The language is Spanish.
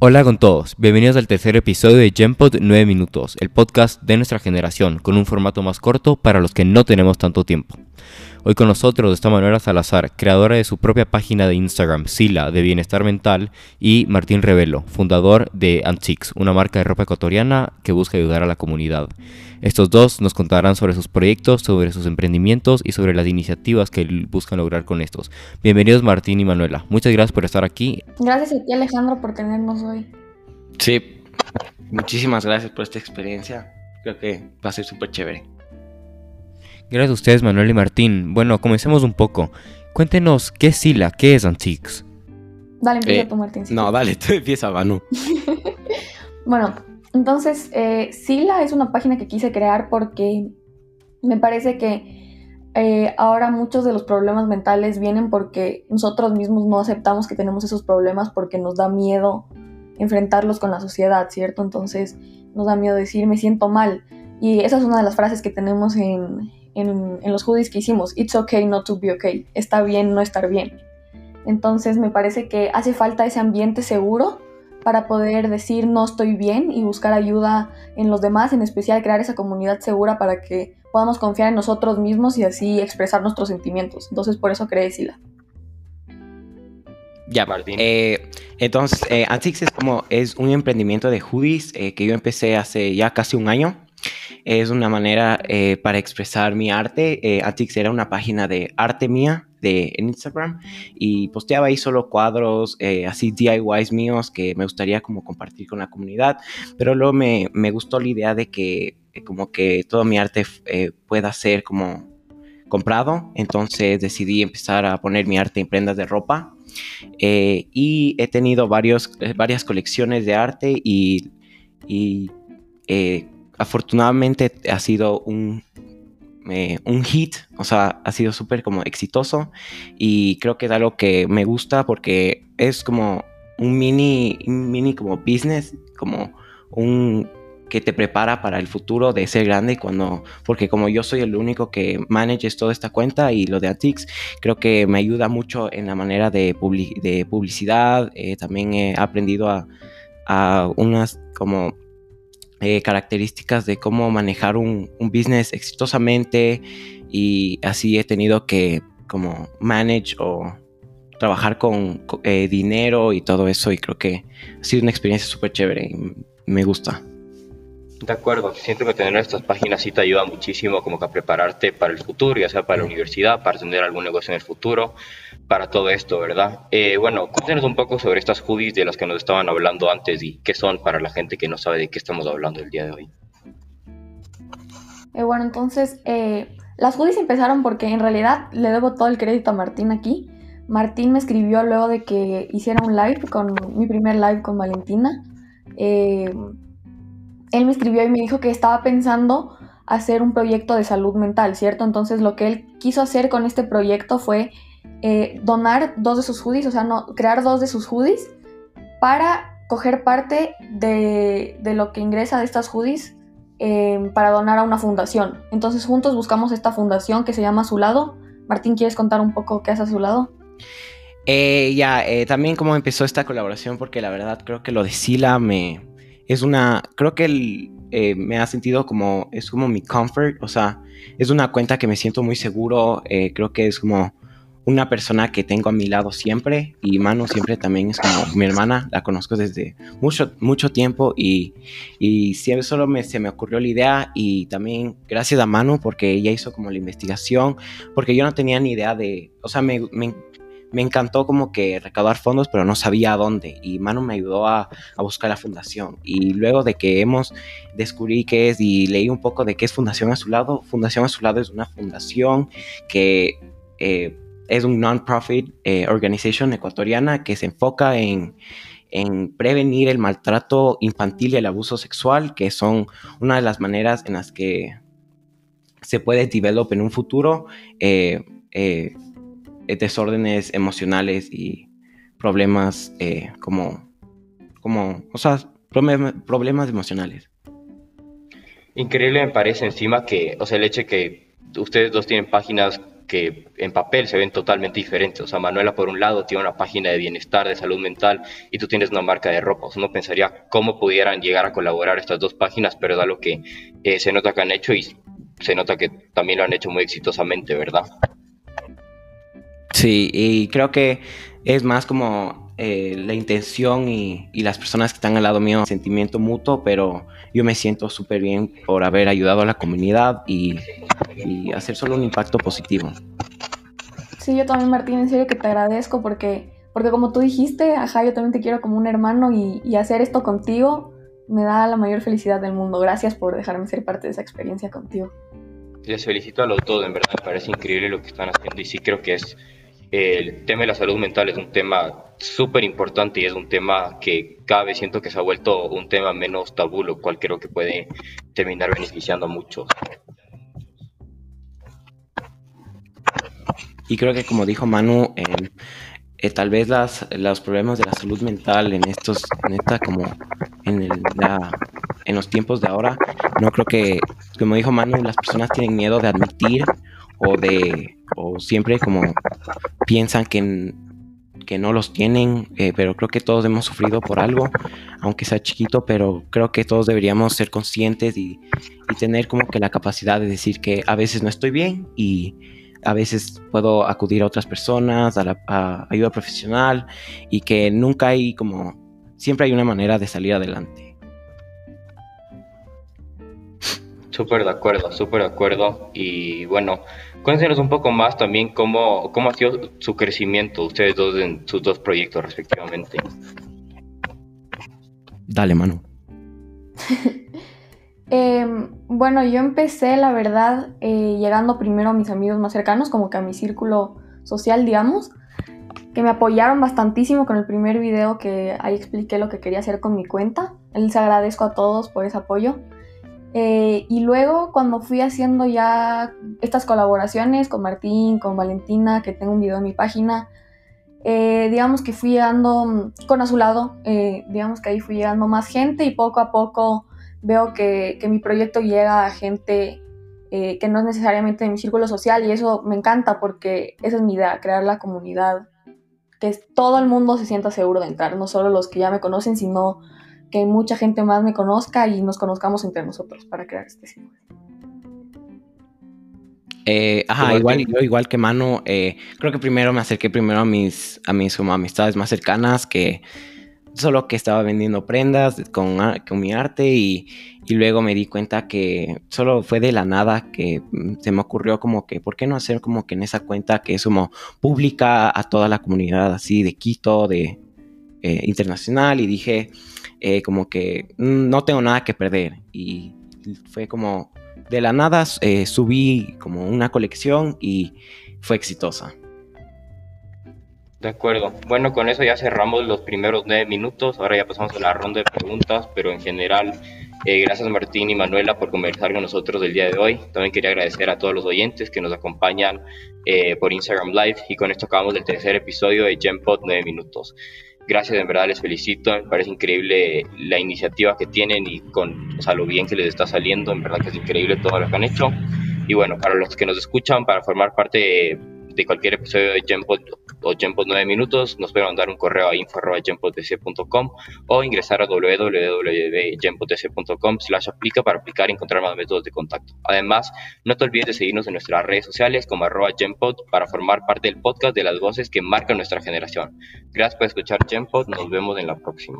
Hola con todos, bienvenidos al tercer episodio de Gempod 9 Minutos, el podcast de nuestra generación, con un formato más corto para los que no tenemos tanto tiempo. Hoy con nosotros está Manuela Salazar, creadora de su propia página de Instagram, Sila, de Bienestar Mental, y Martín Revelo, fundador de Antiques, una marca de ropa ecuatoriana que busca ayudar a la comunidad. Estos dos nos contarán sobre sus proyectos, sobre sus emprendimientos y sobre las iniciativas que buscan lograr con estos. Bienvenidos Martín y Manuela, muchas gracias por estar aquí. Gracias a ti Alejandro por tenernos hoy. Sí, muchísimas gracias por esta experiencia, creo que va a ser súper chévere. Gracias a ustedes, Manuel y Martín. Bueno, comencemos un poco. Cuéntenos, ¿qué es Sila? ¿Qué es Antiques? Dale, empieza eh, tú, Martín. No, dale, tú empieza, Manu. bueno, entonces, eh, Sila es una página que quise crear porque me parece que eh, ahora muchos de los problemas mentales vienen porque nosotros mismos no aceptamos que tenemos esos problemas porque nos da miedo enfrentarlos con la sociedad, ¿cierto? Entonces nos da miedo decir me siento mal. Y esa es una de las frases que tenemos en, en, los hoodies que hicimos, It's okay not to be okay, está bien no estar bien. Entonces me parece que hace falta ese ambiente seguro para poder decir no estoy bien y buscar ayuda en los demás, en especial crear esa comunidad segura para que podamos confiar en nosotros mismos y así expresar nuestros sentimientos. Entonces por eso creé Sila. Ya, Martín. Eh, entonces, eh, es como es un emprendimiento de hoodies eh, que yo empecé hace ya casi un año. Es una manera eh, para expresar mi arte. Eh, era una página de arte mía de, en Instagram y posteaba ahí solo cuadros, eh, así DIYs míos que me gustaría como compartir con la comunidad. Pero luego me, me gustó la idea de que como que todo mi arte pueda ser como comprado. Entonces decidí empezar a poner mi arte en prendas de ropa. y he tenido varios, varias colecciones de arte y afortunadamente ha sido un, eh, un hit, o sea, ha sido súper como exitoso y creo que es algo que me gusta porque es como un mini, mini como business, como un que te prepara para el futuro de ser grande cuando, porque como yo soy el único que manages toda esta cuenta y lo de Atix, creo que me ayuda mucho en la manera de, de publicidad, eh, también he aprendido a, a unas como eh, características de cómo manejar un, business exitosamente y así he tenido que como manage o trabajar con, eh, dinero y todo eso y creo que ha sido una experiencia súper chévere y me gusta. De acuerdo, siento que tener estas páginas sí te ayuda muchísimo como que a prepararte para el futuro, ya sea para la universidad, para tener algún negocio en el futuro, para todo esto, ¿verdad? Eh, bueno, cuéntanos un poco sobre estas hoodies de las que nos estaban hablando antes y qué son para la gente que no sabe de qué estamos hablando el día de hoy. Eh, bueno, entonces, eh, las hoodies empezaron porque en realidad le debo todo el crédito a Martín aquí. Martín me escribió luego de que hiciera un live con mi primer live con Valentina. Eh, él me escribió y me dijo que estaba pensando hacer un proyecto de salud mental, ¿cierto? Entonces lo que él quiso hacer con este proyecto fue eh, donar dos de sus hoodies, o sea, no, crear dos de sus hoodies para coger parte de, lo que ingresa de estas hoodies em, para donar a una fundación. Entonces juntos buscamos esta fundación que se llama A lado. Martín, ¿quieres contar un poco qué hace a su lado? Eh, ya, eh, también cómo empezó esta colaboración, porque la verdad creo que lo de Sila me, es una, creo que eh, me ha sentido como, es como mi comfort, o sea, es una cuenta que me siento muy seguro, eh, creo que es como una persona que tengo a mi lado siempre y Manu siempre también es como mi hermana, la conozco desde mucho, mucho tiempo y, y siempre solo me, se me ocurrió la idea y también gracias a Manu porque ella hizo como la investigación, porque yo no tenía ni idea de, o sea, me me encantó como que recaudar fondos, pero no sabía a dónde. Y Manu me ayudó a, buscar la fundación. Y luego de que hemos descubrí qué es y leí un poco de qué es Fundación a su Fundación a su es una fundación que eh, es un non-profit eh, organization ecuatoriana que se enfoca en, prevenir el maltrato infantil y el abuso sexual, que son una de las maneras en las que se puede develop en un futuro. Eh, eh, desórdenes emocionales y problemas eh, como, como, o sea, problemas emocionales. Increíble me parece encima que, o sea, el hecho que ustedes dos tienen páginas que en papel se ven totalmente diferentes. O sea, Manuela por un lado tiene una página de bienestar, de salud mental, y tú tienes una marca de ropa. O sea, uno pensaría cómo pudieran llegar a colaborar estas dos páginas, pero es algo que eh, se nota que han hecho y se nota que también lo han hecho muy exitosamente, ¿verdad? Sí, y creo que es más como eh, la intención y, las personas que están al lado mío, sentimiento mutuo, pero yo me siento súper bien por haber ayudado a la comunidad y, hacer solo un impacto positivo. Sí, yo también, Martín, en serio que te agradezco porque, porque como tú dijiste, ajá, yo también te quiero como un hermano y, y hacer esto contigo me da la mayor felicidad del mundo. Gracias por dejarme ser parte de esa experiencia contigo. Les felicito a los dos, en verdad me parece increíble lo que están haciendo y sí creo que es el tema de la salud mental es un tema súper importante y es un tema que cada vez siento que se ha vuelto un tema menos tabú, lo cual creo que puede terminar beneficiando a muchos. Y creo que como dijo Manu, eh, tal vez las, los problemas de la salud mental en estos, en esta como en, el, en los tiempos de ahora, no creo que, como dijo Manu, las personas tienen miedo de admitir o de o siempre como piensan que, que no los tienen, eh, pero creo que todos hemos sufrido por algo, aunque sea chiquito, pero creo que todos deberíamos ser conscientes y, tener como que la capacidad de decir que a veces no estoy bien y a veces puedo acudir a otras personas, a, la, ayuda profesional y que nunca hay como, siempre hay una manera de salir adelante. Súper de acuerdo, súper de acuerdo. Y bueno, Cuéntenos un poco más también cómo, cómo ha sido su crecimiento, ustedes dos en sus dos proyectos respectivamente. Dale, Manu. Em, bueno, yo empecé, la verdad, eh, llegando primero a mis amigos más cercanos, como que a mi círculo social, digamos, que me apoyaron bastantísimo con el primer video que ahí expliqué lo que quería hacer con mi cuenta. Les agradezco a todos por ese apoyo. Eh, y luego cuando fui haciendo ya estas colaboraciones con Martín, con Valentina, que tengo un video en mi página, eh, digamos que fui llegando mm, con Azulado, eh, digamos que ahí fui llegando más gente y poco a poco veo que, que mi proyecto llega a gente que no es necesariamente de mi círculo social y eso me encanta porque esa es mi idea, crear la comunidad, que todo el mundo se sienta seguro de entrar, no solo los que ya me conocen, sino que mucha gente más me conozca y nos conozcamos entre nosotros para crear este círculo. Eh, ajá, igual, yo igual que Manu, eh, creo que primero me acerqué primero a mis, a mis como amistades más cercanas que solo que estaba vendiendo prendas con, con mi arte y, y, luego me di cuenta que solo fue de la nada que se me ocurrió como que, ¿por qué no hacer como que en esa cuenta que es como pública a toda la comunidad así de Quito, de eh, internacional? Y dije, eh, como que no tengo nada que perder. Y fue como, de la nada eh, subí como una colección y fue exitosa. De acuerdo. Bueno, con eso ya cerramos los primeros nueve minutos. Ahora ya pasamos a la ronda de preguntas, pero en general, eh, gracias Martín y Manuela por conversar con nosotros el día de hoy. También quería agradecer a todos los oyentes que nos acompañan por Instagram Live y con esto acabamos el tercer episodio de Gempod 9 minutos gracias, en verdad les felicito, me parece increíble la iniciativa que tienen y con o lo bien que les está saliendo, en verdad que es increíble todo lo que han hecho. Y bueno, para los que nos escuchan, para formar parte de cualquier episodio de Genpod o Genpod 9 minutos, nos pueden mandar un correo a info.genpodtc.com o ingresar a www.genpodtc.com slash aplica para aplicar y encontrar más métodos de contacto. Además, no te olvides de seguirnos en nuestras redes sociales como arroba para formar parte del podcast de las voces que marcan nuestra generación. Gracias por escuchar Genpod, nos vemos en la próxima.